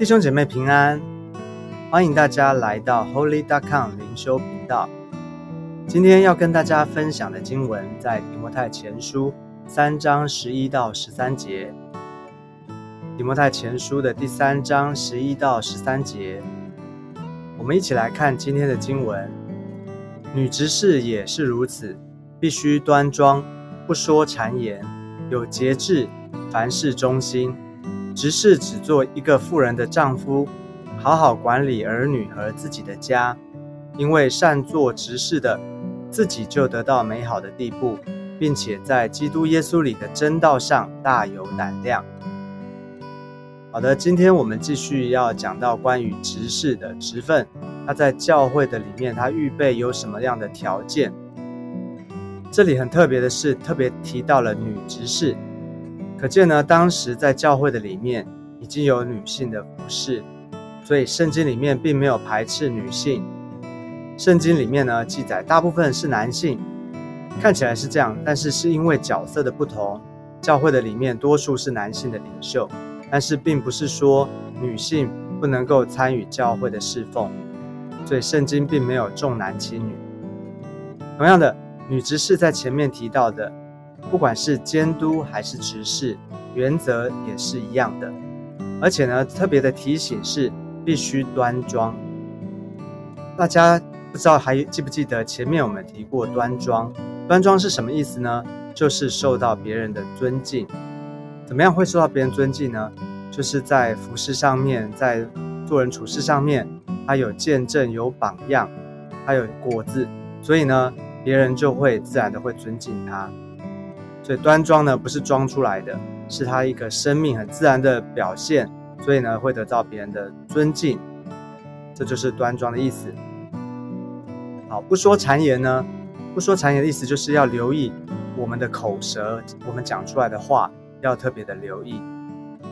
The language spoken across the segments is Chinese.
弟兄姐妹平安，欢迎大家来到 Holy Dot Com 灵修频道。今天要跟大家分享的经文在提摩太前书三章十一到十三节。提摩太前书的第三章十一到十三节，我们一起来看今天的经文。女执事也是如此，必须端庄，不说谗言，有节制，凡事忠心。执事只做一个富人的丈夫，好好管理儿女和自己的家，因为善做执事的，自己就得到美好的地步，并且在基督耶稣里的真道上大有胆量。好的，今天我们继续要讲到关于执事的职分。他在教会的里面，他预备有什么样的条件？这里很特别的是，特别提到了女执事，可见呢，当时在教会的里面已经有女性的服饰，所以圣经里面并没有排斥女性。圣经里面呢记载，大部分是男性，看起来是这样，但是是因为角色的不同，教会的里面多数是男性的领袖，但是并不是说女性不能够参与教会的侍奉。所以圣经并没有重男轻女。同样的，女执事在前面提到的，不管是监督还是执事，原则也是一样的。而且呢，特别的提醒是必须端庄。大家不知道还记不记得前面我们提过端庄？端庄是什么意思呢？就是受到别人的尊敬。怎么样会受到别人尊敬呢？就是在服饰上面，在做人处事上面。他有见证，有榜样，他有果子，所以呢，别人就会自然的会尊敬他。所以端庄呢，不是装出来的，是他一个生命很自然的表现，所以呢，会得到别人的尊敬。这就是端庄的意思。好，不说谗言呢，不说谗言的意思就是要留意我们的口舌，我们讲出来的话要特别的留意，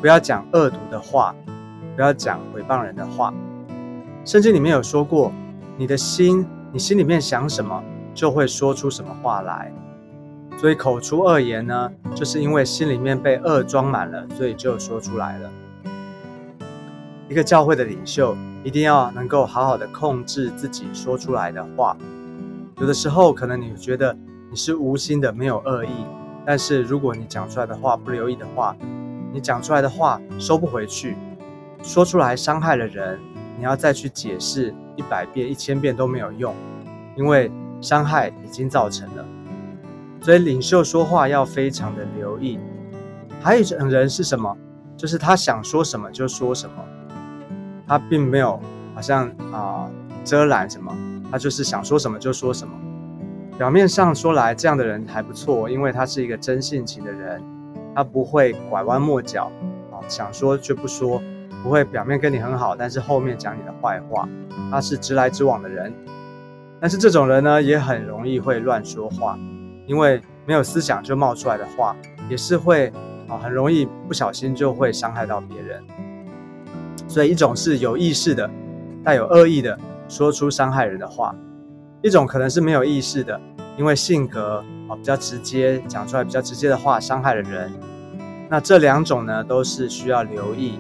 不要讲恶毒的话，不要讲诽谤人的话。圣经里面有说过，你的心，你心里面想什么，就会说出什么话来。所以口出恶言呢，就是因为心里面被恶装满了，所以就说出来了。一个教会的领袖一定要能够好好的控制自己说出来的话。有的时候可能你觉得你是无心的，没有恶意，但是如果你讲出来的话不留意的话，你讲出来的话收不回去，说出来伤害了人。你要再去解释一百遍、一千遍都没有用，因为伤害已经造成了。所以领袖说话要非常的留意。还有一种人是什么？就是他想说什么就说什么，他并没有好像啊遮拦什么，他就是想说什么就说什么。表面上说来这样的人还不错，因为他是一个真性情的人，他不会拐弯抹角啊，想说却不说。不会表面跟你很好，但是后面讲你的坏话。他是直来直往的人，但是这种人呢，也很容易会乱说话，因为没有思想就冒出来的话，也是会啊，很容易不小心就会伤害到别人。所以一种是有意识的，带有恶意的说出伤害人的话；一种可能是没有意识的，因为性格啊比较直接，讲出来比较直接的话伤害了人。那这两种呢，都是需要留意。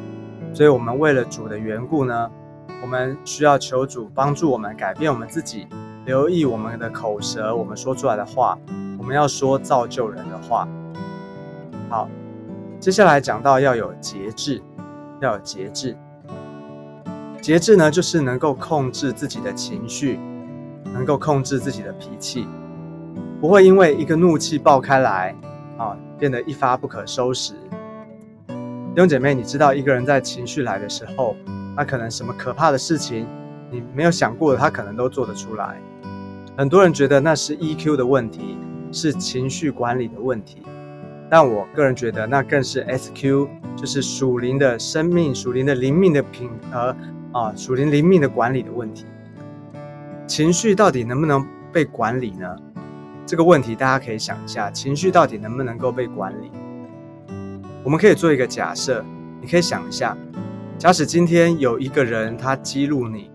所以，我们为了主的缘故呢，我们需要求主帮助我们改变我们自己，留意我们的口舌，我们说出来的话，我们要说造就人的话。好，接下来讲到要有节制，要有节制。节制呢，就是能够控制自己的情绪，能够控制自己的脾气，不会因为一个怒气爆开来，啊，变得一发不可收拾。弟兄姐妹，你知道一个人在情绪来的时候，他可能什么可怕的事情，你没有想过的，他可能都做得出来。很多人觉得那是 EQ 的问题，是情绪管理的问题，但我个人觉得那更是 SQ，就是属灵的生命、属灵的灵命的品和啊，属灵灵命的管理的问题。情绪到底能不能被管理呢？这个问题大家可以想一下，情绪到底能不能够被管理？我们可以做一个假设，你可以想一下，假使今天有一个人他激怒你，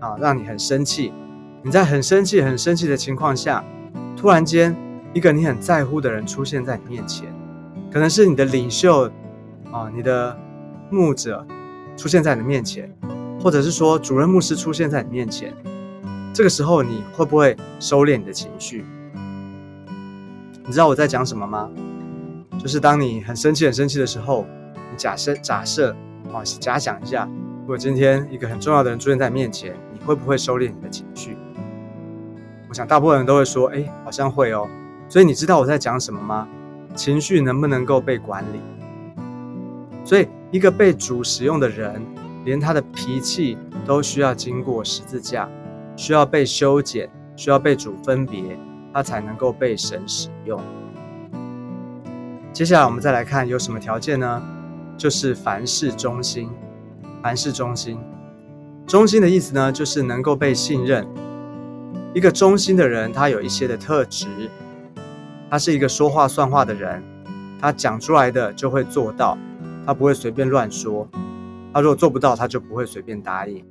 啊，让你很生气，你在很生气、很生气的情况下，突然间一个你很在乎的人出现在你面前，可能是你的领袖，啊，你的牧者，出现在你的面前，或者是说主任牧师出现在你面前，这个时候你会不会收敛你的情绪？你知道我在讲什么吗？就是当你很生气、很生气的时候，你假设、假设啊，假想一下，如果今天一个很重要的人出现在你面前，你会不会收敛你的情绪？我想大部分人都会说：“哎，好像会哦。”所以你知道我在讲什么吗？情绪能不能够被管理？所以一个被主使用的人，连他的脾气都需要经过十字架，需要被修剪，需要被主分别，他才能够被神使用。接下来我们再来看有什么条件呢？就是凡事忠心。凡事忠心，忠心的意思呢，就是能够被信任。一个忠心的人，他有一些的特质。他是一个说话算话的人，他讲出来的就会做到，他不会随便乱说。他如果做不到，他就不会随便答应。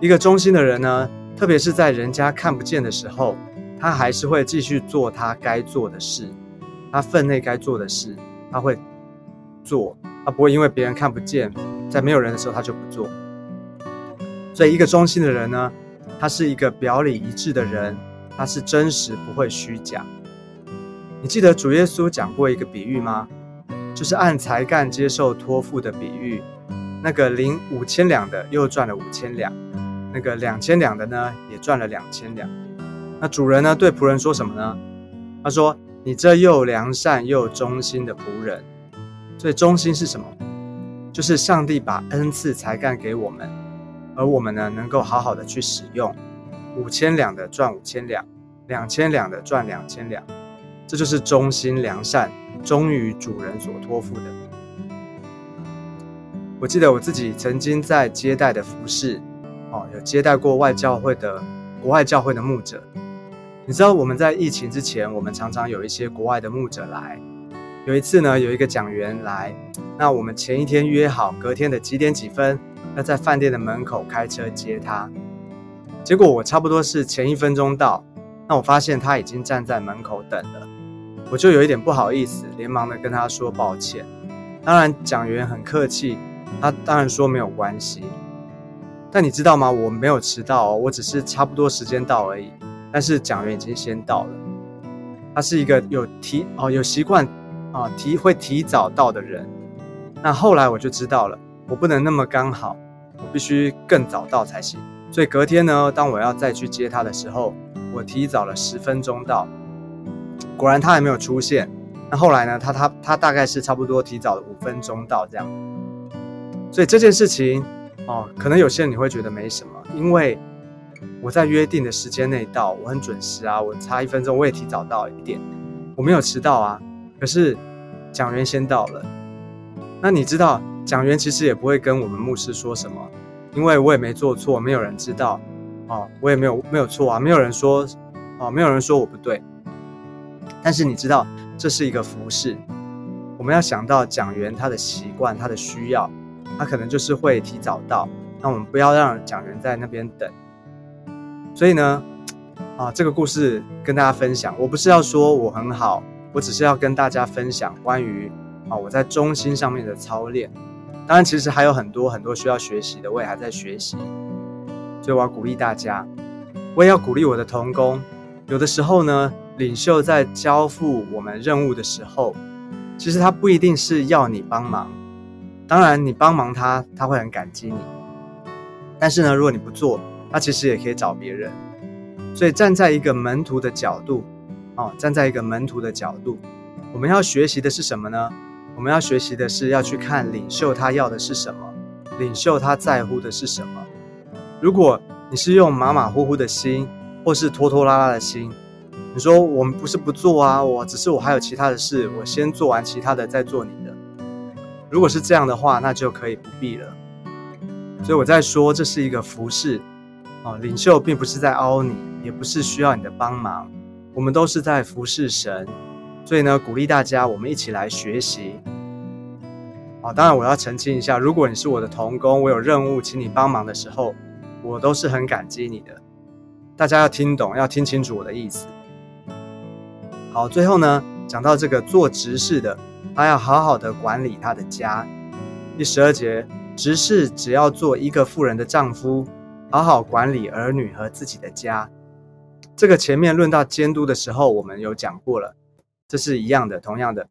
一个忠心的人呢，特别是在人家看不见的时候，他还是会继续做他该做的事，他分内该做的事，他会做，他不会因为别人看不见，在没有人的时候他就不做。所以，一个忠心的人呢，他是一个表里一致的人，他是真实，不会虚假。你记得主耶稣讲过一个比喻吗？就是按才干接受托付的比喻。那个领五千两的又赚了五千两，那个两千两的呢也赚了两千两。那主人呢对仆人说什么呢？他说：“你这又良善又忠心的仆人。”所以忠心是什么？就是上帝把恩赐才干给我们，而我们呢能够好好的去使用。五千两的赚五千两，两千两的赚两千两。这就是忠心良善，忠于主人所托付的。我记得我自己曾经在接待的服饰，哦，有接待过外教会的国外教会的牧者。你知道我们在疫情之前，我们常常有一些国外的牧者来。有一次呢，有一个讲员来，那我们前一天约好，隔天的几点几分要在饭店的门口开车接他。结果我差不多是前一分钟到，那我发现他已经站在门口等了。我就有一点不好意思，连忙的跟他说抱歉。当然，讲员很客气，他当然说没有关系。但你知道吗？我没有迟到哦，我只是差不多时间到而已。但是讲员已经先到了。他是一个有提哦有习惯啊提会提早到的人。那后来我就知道了，我不能那么刚好，我必须更早到才行。所以隔天呢，当我要再去接他的时候，我提早了十分钟到。果然他还没有出现。那后来呢？他他他大概是差不多提早了五分钟到这样。所以这件事情哦，可能有些人你会觉得没什么，因为我在约定的时间内到，我很准时啊，我差一分钟我也提早到一点，我没有迟到啊。可是讲员先到了，那你知道讲员其实也不会跟我们牧师说什么，因为我也没做错，没有人知道哦，我也没有没有错啊，没有人说哦，没有人说我不对。但是你知道，这是一个服饰，我们要想到讲员他的习惯、他的需要，他可能就是会提早到。那我们不要让讲员在那边等。所以呢，啊，这个故事跟大家分享，我不是要说我很好，我只是要跟大家分享关于啊我在中心上面的操练。当然，其实还有很多很多需要学习的，我也还在学习。所以我要鼓励大家，我也要鼓励我的同工。有的时候呢。领袖在交付我们任务的时候，其实他不一定是要你帮忙。当然，你帮忙他，他会很感激你。但是呢，如果你不做，他其实也可以找别人。所以，站在一个门徒的角度，哦，站在一个门徒的角度，我们要学习的是什么呢？我们要学习的是要去看领袖他要的是什么，领袖他在乎的是什么。如果你是用马马虎虎的心，或是拖拖拉拉的心，你说我们不是不做啊，我只是我还有其他的事，我先做完其他的再做你的。如果是这样的话，那就可以不必了。所以我在说，这是一个服侍哦，领袖并不是在凹你，也不是需要你的帮忙，我们都是在服侍神。所以呢，鼓励大家，我们一起来学习。哦，当然我要澄清一下，如果你是我的同工，我有任务请你帮忙的时候，我都是很感激你的。大家要听懂，要听清楚我的意思。好，最后呢，讲到这个做执事的，他要好好的管理他的家。第十二节，执事只要做一个妇人的丈夫，好好管理儿女和自己的家。这个前面论到监督的时候，我们有讲过了，这是一样的，同样的。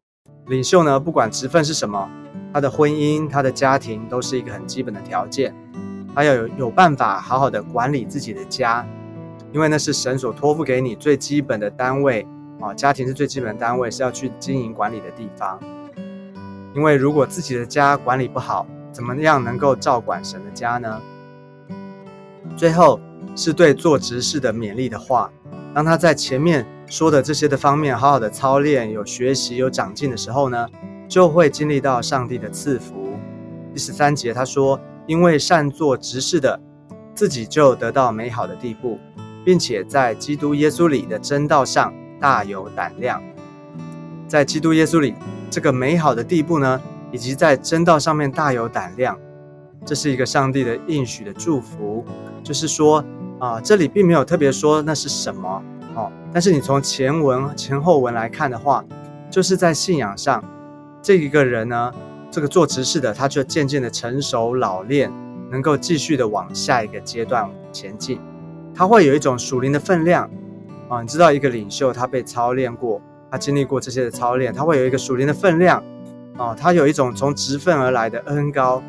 领袖呢，不管职分是什么，他的婚姻、他的家庭都是一个很基本的条件，他要有有办法好好的管理自己的家，因为那是神所托付给你最基本的单位啊，家庭是最基本的单位，是要去经营管理的地方。因为如果自己的家管理不好，怎么样能够照管神的家呢？最后是对做执事的勉励的话，当他在前面说的这些的方面好好的操练、有学习、有长进的时候呢，就会经历到上帝的赐福。第十三节他说：“因为善做执事的，自己就得到美好的地步，并且在基督耶稣里的真道上大有胆量，在基督耶稣里。”这个美好的地步呢，以及在真道上面大有胆量，这是一个上帝的应许的祝福。就是说啊，这里并没有特别说那是什么哦，但是你从前文前后文来看的话，就是在信仰上，这一个人呢，这个做执事的，他就渐渐的成熟老练，能够继续的往下一个阶段前进。他会有一种属灵的分量啊，你知道，一个领袖他被操练过。他经历过这些的操练，他会有一个属灵的分量，哦，他有一种从职分而来的恩高，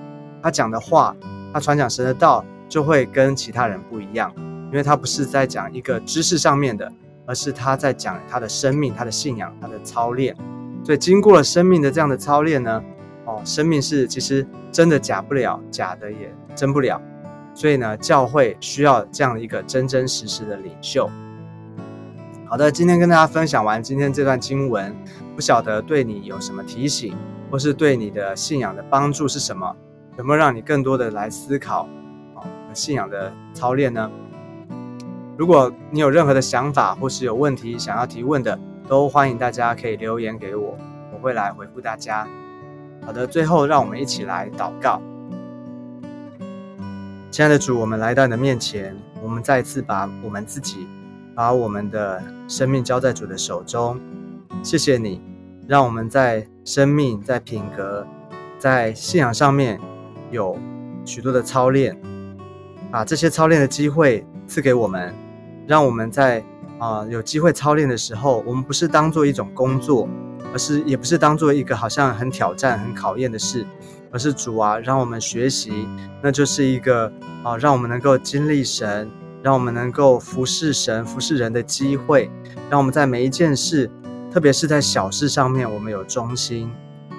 他讲的话，他传讲神的道，就会跟其他人不一样，因为他不是在讲一个知识上面的，而是他在讲他的生命、他的信仰、他的操练。所以经过了生命的这样的操练呢，哦，生命是其实真的假不了，假的也真不了，所以呢，教会需要这样的一个真真实实的领袖。好的，今天跟大家分享完今天这段经文，不晓得对你有什么提醒，或是对你的信仰的帮助是什么？有没有让你更多的来思考信仰的操练呢？如果你有任何的想法，或是有问题想要提问的，都欢迎大家可以留言给我，我会来回复大家。好的，最后让我们一起来祷告。亲爱的主，我们来到你的面前，我们再次把我们自己。把我们的生命交在主的手中，谢谢你，让我们在生命、在品格、在信仰上面有许多的操练，把这些操练的机会赐给我们，让我们在啊有机会操练的时候，我们不是当做一种工作，而是也不是当做一个好像很挑战、很考验的事，而是主啊，让我们学习，那就是一个啊，让我们能够经历神。让我们能够服侍神、服侍人的机会，让我们在每一件事，特别是在小事上面，我们有忠心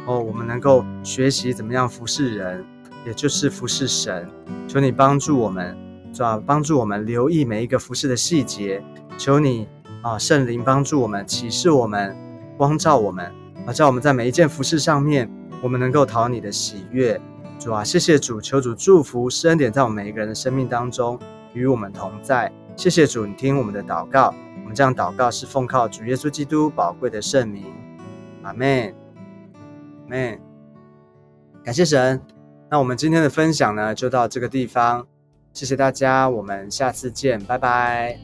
哦。我们能够学习怎么样服侍人，也就是服侍神。求你帮助我们，主啊？帮助我们留意每一个服侍的细节。求你啊，圣灵帮助我们，启示我们，光照我们，啊，叫我们在每一件服饰上面，我们能够讨你的喜悦。主啊，谢谢主，求主祝福施恩典在我们每一个人的生命当中。与我们同在，谢谢主，你听我们的祷告。我们这样祷告是奉靠主耶稣基督宝贵的圣名，阿门，阿门。感谢神。那我们今天的分享呢，就到这个地方。谢谢大家，我们下次见，拜拜。